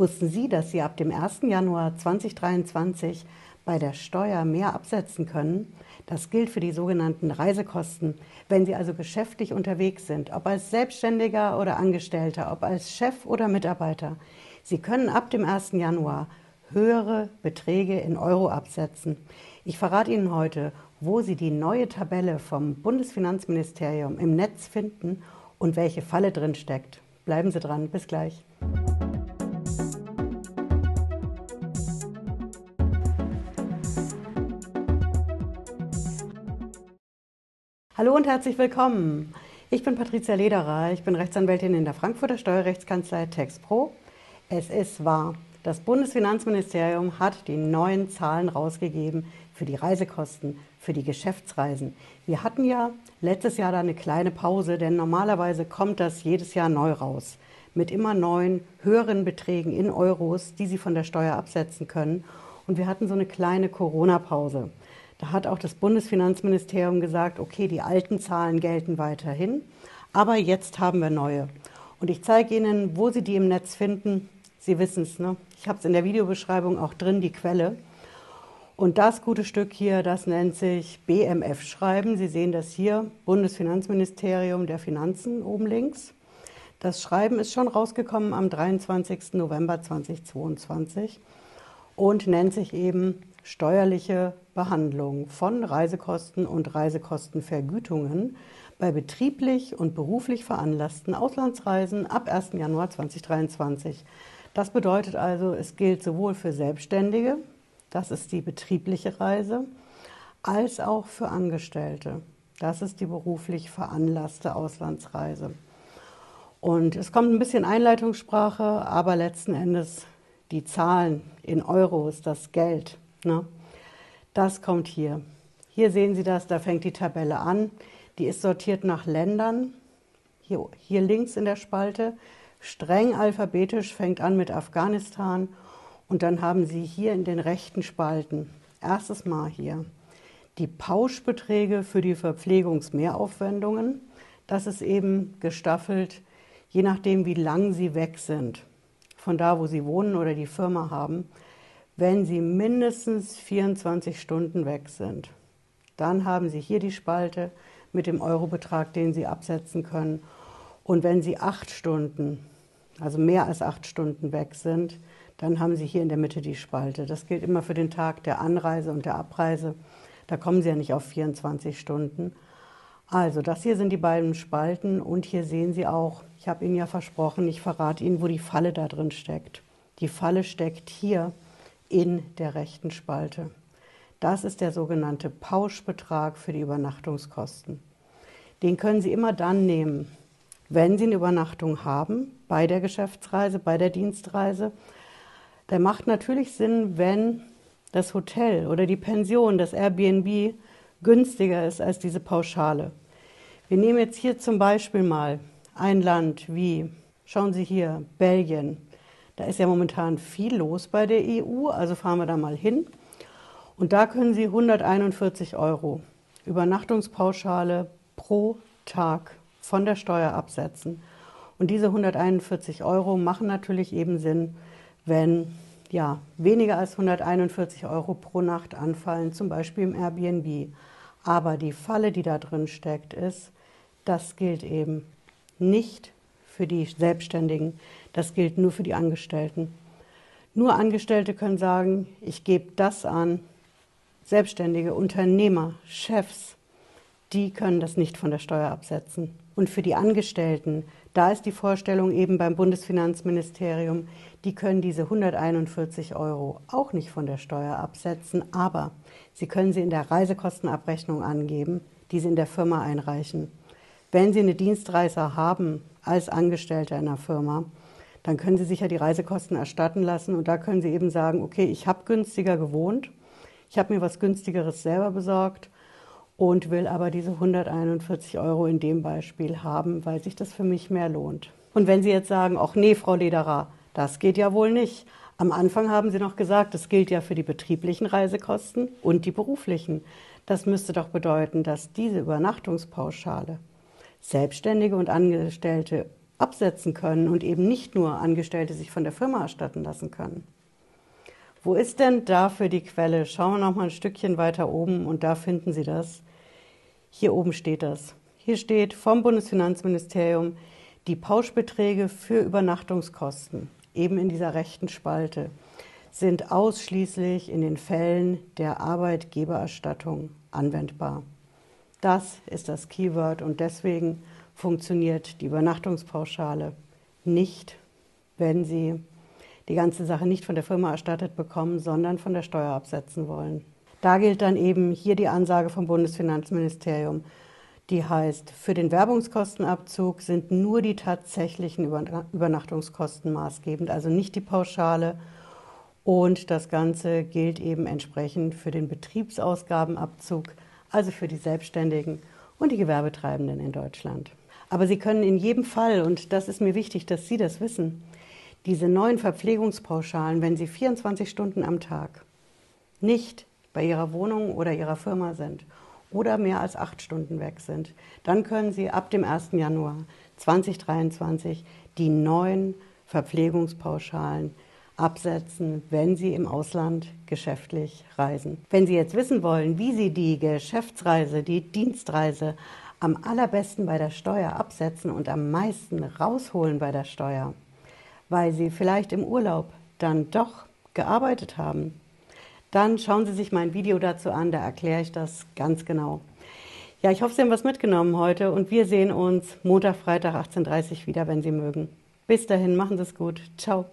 Wussten Sie, dass Sie ab dem 1. Januar 2023 bei der Steuer mehr absetzen können? Das gilt für die sogenannten Reisekosten. Wenn Sie also geschäftlich unterwegs sind, ob als Selbstständiger oder Angestellter, ob als Chef oder Mitarbeiter, Sie können ab dem 1. Januar höhere Beträge in Euro absetzen. Ich verrate Ihnen heute, wo Sie die neue Tabelle vom Bundesfinanzministerium im Netz finden und welche Falle drin steckt. Bleiben Sie dran, bis gleich. Hallo und herzlich willkommen. Ich bin Patricia Lederer, ich bin Rechtsanwältin in der Frankfurter Steuerrechtskanzlei TexPro. Es ist wahr, das Bundesfinanzministerium hat die neuen Zahlen rausgegeben für die Reisekosten, für die Geschäftsreisen. Wir hatten ja letztes Jahr da eine kleine Pause, denn normalerweise kommt das jedes Jahr neu raus mit immer neuen, höheren Beträgen in Euros, die Sie von der Steuer absetzen können. Und wir hatten so eine kleine Corona-Pause. Da hat auch das Bundesfinanzministerium gesagt, okay, die alten Zahlen gelten weiterhin, aber jetzt haben wir neue. Und ich zeige Ihnen, wo Sie die im Netz finden. Sie wissen es, ne? Ich habe es in der Videobeschreibung auch drin, die Quelle. Und das gute Stück hier, das nennt sich BMF-Schreiben. Sie sehen das hier, Bundesfinanzministerium der Finanzen oben links. Das Schreiben ist schon rausgekommen am 23. November 2022 und nennt sich eben steuerliche Behandlung von Reisekosten und Reisekostenvergütungen bei betrieblich und beruflich veranlassten Auslandsreisen ab 1. Januar 2023. Das bedeutet also, es gilt sowohl für Selbstständige, das ist die betriebliche Reise, als auch für Angestellte. Das ist die beruflich veranlasste Auslandsreise. Und es kommt ein bisschen Einleitungssprache, aber letzten Endes die Zahlen in Euros, das Geld, ne? das kommt hier. Hier sehen Sie das, da fängt die Tabelle an. Die ist sortiert nach Ländern. Hier, hier links in der Spalte, streng alphabetisch, fängt an mit Afghanistan. Und dann haben Sie hier in den rechten Spalten, erstes Mal hier, die Pauschbeträge für die Verpflegungsmehraufwendungen. Das ist eben gestaffelt je nachdem, wie lang Sie weg sind, von da, wo Sie wohnen oder die Firma haben, wenn Sie mindestens 24 Stunden weg sind, dann haben Sie hier die Spalte mit dem Eurobetrag, den Sie absetzen können. Und wenn Sie acht Stunden, also mehr als acht Stunden weg sind, dann haben Sie hier in der Mitte die Spalte. Das gilt immer für den Tag der Anreise und der Abreise. Da kommen Sie ja nicht auf 24 Stunden. Also das hier sind die beiden Spalten und hier sehen Sie auch, ich habe Ihnen ja versprochen, ich verrate Ihnen, wo die Falle da drin steckt. Die Falle steckt hier in der rechten Spalte. Das ist der sogenannte Pauschbetrag für die Übernachtungskosten. Den können Sie immer dann nehmen, wenn Sie eine Übernachtung haben, bei der Geschäftsreise, bei der Dienstreise. Der macht natürlich Sinn, wenn das Hotel oder die Pension, das Airbnb günstiger ist als diese Pauschale. Wir nehmen jetzt hier zum Beispiel mal ein Land wie, schauen Sie hier, Belgien. Da ist ja momentan viel los bei der EU, also fahren wir da mal hin. Und da können Sie 141 Euro Übernachtungspauschale pro Tag von der Steuer absetzen. Und diese 141 Euro machen natürlich eben Sinn, wenn ja, weniger als 141 Euro pro Nacht anfallen, zum Beispiel im Airbnb. Aber die Falle, die da drin steckt, ist, das gilt eben nicht für die Selbstständigen, das gilt nur für die Angestellten. Nur Angestellte können sagen, ich gebe das an. Selbstständige, Unternehmer, Chefs, die können das nicht von der Steuer absetzen. Und für die Angestellten, da ist die Vorstellung eben beim Bundesfinanzministerium, die können diese 141 Euro auch nicht von der Steuer absetzen, aber sie können sie in der Reisekostenabrechnung angeben, die sie in der Firma einreichen. Wenn Sie eine Dienstreise haben als Angestellter in einer Firma, dann können Sie sich ja die Reisekosten erstatten lassen und da können Sie eben sagen, okay, ich habe günstiger gewohnt, ich habe mir was günstigeres selber besorgt und will aber diese 141 Euro in dem Beispiel haben, weil sich das für mich mehr lohnt. Und wenn Sie jetzt sagen, ach nee, Frau Lederer, das geht ja wohl nicht. Am Anfang haben Sie noch gesagt, das gilt ja für die betrieblichen Reisekosten und die beruflichen. Das müsste doch bedeuten, dass diese Übernachtungspauschale Selbstständige und Angestellte absetzen können und eben nicht nur Angestellte sich von der Firma erstatten lassen können. Wo ist denn dafür die Quelle? Schauen wir noch mal ein Stückchen weiter oben und da finden Sie das. Hier oben steht das. Hier steht vom Bundesfinanzministerium die Pauschbeträge für Übernachtungskosten, eben in dieser rechten Spalte, sind ausschließlich in den Fällen der Arbeitgebererstattung anwendbar. Das ist das Keyword und deswegen funktioniert die Übernachtungspauschale nicht, wenn Sie die ganze Sache nicht von der Firma erstattet bekommen, sondern von der Steuer absetzen wollen. Da gilt dann eben hier die Ansage vom Bundesfinanzministerium, die heißt, für den Werbungskostenabzug sind nur die tatsächlichen Übernachtungskosten maßgebend, also nicht die Pauschale. Und das Ganze gilt eben entsprechend für den Betriebsausgabenabzug, also für die Selbstständigen und die Gewerbetreibenden in Deutschland. Aber Sie können in jedem Fall, und das ist mir wichtig, dass Sie das wissen, diese neuen Verpflegungspauschalen, wenn Sie 24 Stunden am Tag nicht bei Ihrer Wohnung oder Ihrer Firma sind oder mehr als acht Stunden weg sind, dann können Sie ab dem 1. Januar 2023 die neuen Verpflegungspauschalen absetzen, wenn Sie im Ausland geschäftlich reisen. Wenn Sie jetzt wissen wollen, wie Sie die Geschäftsreise, die Dienstreise am allerbesten bei der Steuer absetzen und am meisten rausholen bei der Steuer, weil Sie vielleicht im Urlaub dann doch gearbeitet haben, dann schauen Sie sich mein Video dazu an, da erkläre ich das ganz genau. Ja, ich hoffe, Sie haben was mitgenommen heute und wir sehen uns Montag, Freitag 18.30 Uhr wieder, wenn Sie mögen. Bis dahin, machen Sie es gut. Ciao.